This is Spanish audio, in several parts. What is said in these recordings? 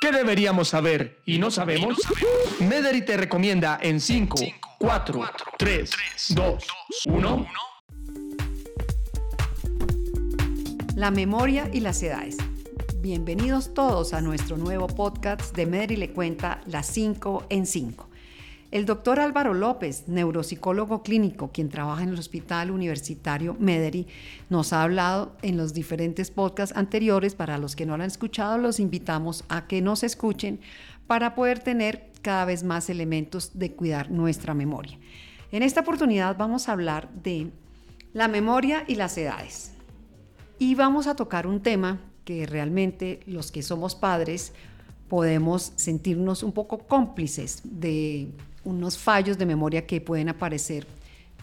¿Qué deberíamos saber y no sabemos? Mederi te recomienda en 5, 4, 3, 2, 1. La memoria y las edades. Bienvenidos todos a nuestro nuevo podcast de Mederi le cuenta las 5 en 5. El doctor Álvaro López, neuropsicólogo clínico, quien trabaja en el Hospital Universitario Mederi, nos ha hablado en los diferentes podcasts anteriores. Para los que no lo han escuchado, los invitamos a que nos escuchen para poder tener cada vez más elementos de cuidar nuestra memoria. En esta oportunidad vamos a hablar de la memoria y las edades. Y vamos a tocar un tema que realmente los que somos padres podemos sentirnos un poco cómplices de unos fallos de memoria que pueden aparecer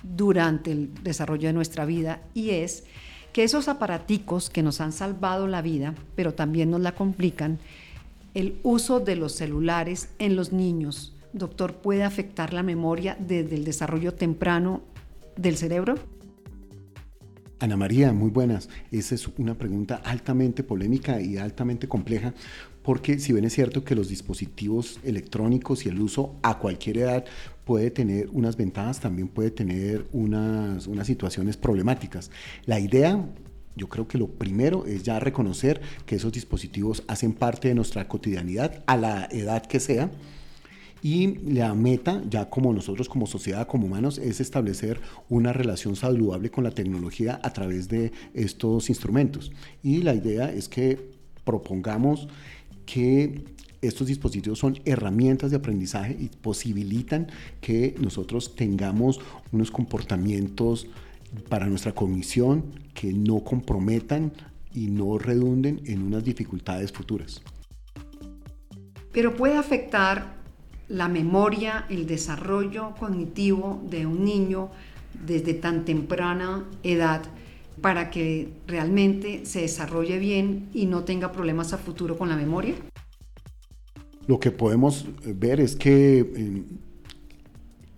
durante el desarrollo de nuestra vida y es que esos aparaticos que nos han salvado la vida, pero también nos la complican, el uso de los celulares en los niños, doctor, puede afectar la memoria desde el desarrollo temprano del cerebro? Ana María, muy buenas. Esa es una pregunta altamente polémica y altamente compleja porque si bien es cierto que los dispositivos electrónicos y el uso a cualquier edad puede tener unas ventajas, también puede tener unas, unas situaciones problemáticas. La idea yo creo que lo primero es ya reconocer que esos dispositivos hacen parte de nuestra cotidianidad a la edad que sea. Y la meta, ya como nosotros como sociedad, como humanos, es establecer una relación saludable con la tecnología a través de estos instrumentos. Y la idea es que propongamos que estos dispositivos son herramientas de aprendizaje y posibilitan que nosotros tengamos unos comportamientos para nuestra cognición que no comprometan y no redunden en unas dificultades futuras. Pero puede afectar la memoria, el desarrollo cognitivo de un niño desde tan temprana edad para que realmente se desarrolle bien y no tenga problemas a futuro con la memoria? Lo que podemos ver es que eh,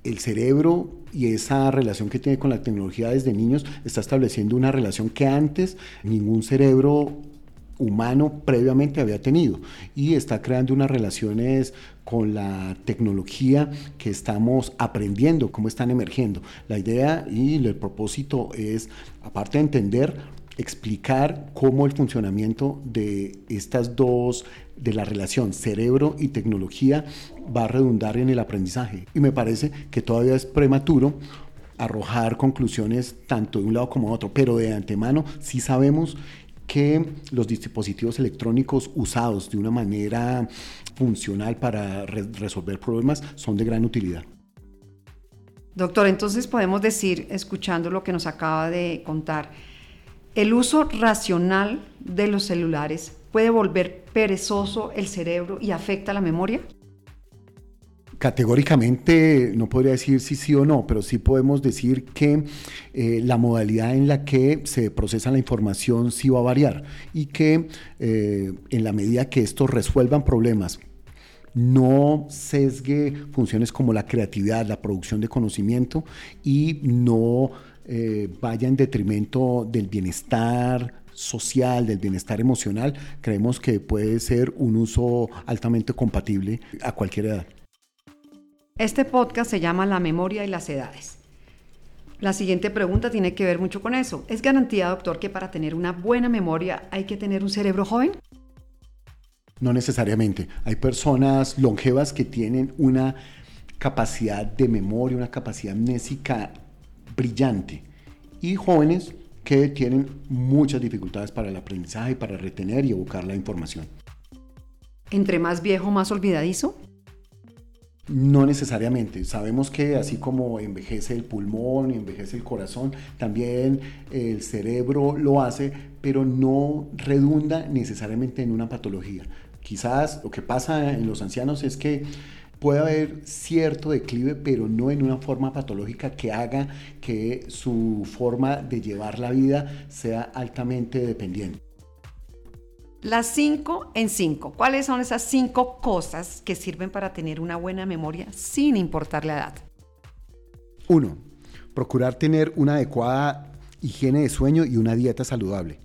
el cerebro y esa relación que tiene con la tecnología desde niños está estableciendo una relación que antes ningún cerebro humano previamente había tenido y está creando unas relaciones con la tecnología que estamos aprendiendo, cómo están emergiendo. La idea y el propósito es, aparte de entender, explicar cómo el funcionamiento de estas dos, de la relación cerebro y tecnología, va a redundar en el aprendizaje. Y me parece que todavía es prematuro arrojar conclusiones tanto de un lado como de otro, pero de antemano sí sabemos que los dispositivos electrónicos usados de una manera funcional para resolver problemas son de gran utilidad. Doctor, entonces podemos decir, escuchando lo que nos acaba de contar, el uso racional de los celulares puede volver perezoso el cerebro y afecta la memoria? Categóricamente no podría decir si sí o no, pero sí podemos decir que eh, la modalidad en la que se procesa la información sí va a variar y que eh, en la medida que estos resuelvan problemas no sesgue funciones como la creatividad, la producción de conocimiento y no eh, vaya en detrimento del bienestar social, del bienestar emocional, creemos que puede ser un uso altamente compatible a cualquier edad. Este podcast se llama La memoria y las edades. La siguiente pregunta tiene que ver mucho con eso. ¿Es garantía, doctor, que para tener una buena memoria hay que tener un cerebro joven? No necesariamente. Hay personas longevas que tienen una capacidad de memoria, una capacidad amnésica brillante. Y jóvenes que tienen muchas dificultades para el aprendizaje, para retener y evocar la información. ¿Entre más viejo, más olvidadizo? No necesariamente. Sabemos que así como envejece el pulmón envejece el corazón, también el cerebro lo hace, pero no redunda necesariamente en una patología. Quizás lo que pasa en los ancianos es que puede haber cierto declive, pero no en una forma patológica que haga que su forma de llevar la vida sea altamente dependiente. Las cinco en cinco. ¿Cuáles son esas cinco cosas que sirven para tener una buena memoria sin importar la edad? Uno, procurar tener una adecuada higiene de sueño y una dieta saludable.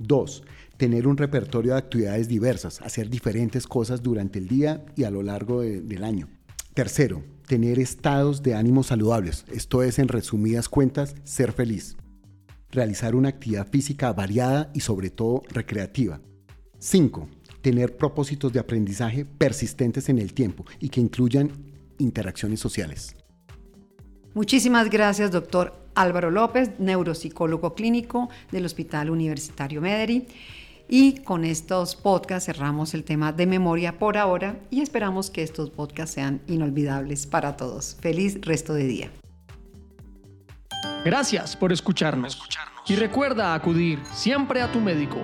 Dos, tener un repertorio de actividades diversas, hacer diferentes cosas durante el día y a lo largo de- del año. Tercero, tener estados de ánimo saludables. Esto es, en resumidas cuentas, ser feliz. Realizar una actividad física variada y sobre todo recreativa. 5. Tener propósitos de aprendizaje persistentes en el tiempo y que incluyan interacciones sociales. Muchísimas gracias, doctor Álvaro López, neuropsicólogo clínico del Hospital Universitario Mederi. Y con estos podcasts cerramos el tema de memoria por ahora y esperamos que estos podcasts sean inolvidables para todos. Feliz resto de día. Gracias por escucharnos. Y recuerda acudir siempre a tu médico.